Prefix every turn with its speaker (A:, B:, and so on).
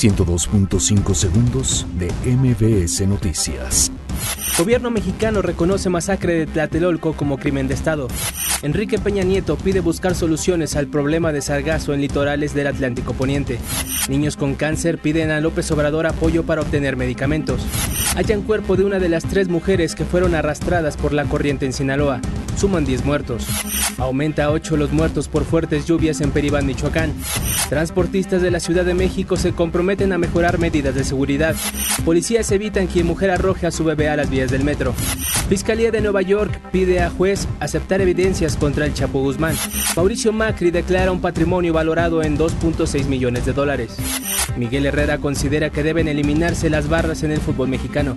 A: 102.5 segundos de MBS Noticias.
B: Gobierno mexicano reconoce masacre de Tlatelolco como crimen de Estado. Enrique Peña Nieto pide buscar soluciones al problema de sargazo en litorales del Atlántico Poniente. Niños con cáncer piden a López Obrador apoyo para obtener medicamentos. Hallan cuerpo de una de las tres mujeres que fueron arrastradas por la corriente en Sinaloa. Suman 10 muertos. Aumenta a 8 los muertos por fuertes lluvias en Peribán, Michoacán. Transportistas de la Ciudad de México se comprometen a mejorar medidas de seguridad. Policías evitan que mujer arroje a su bebé a las vías del metro. Fiscalía de Nueva York pide a juez aceptar evidencias contra el Chapo Guzmán. Mauricio Macri declara un patrimonio valorado en 2.6 millones de dólares. Miguel Herrera considera que deben eliminarse las barras en el fútbol mexicano.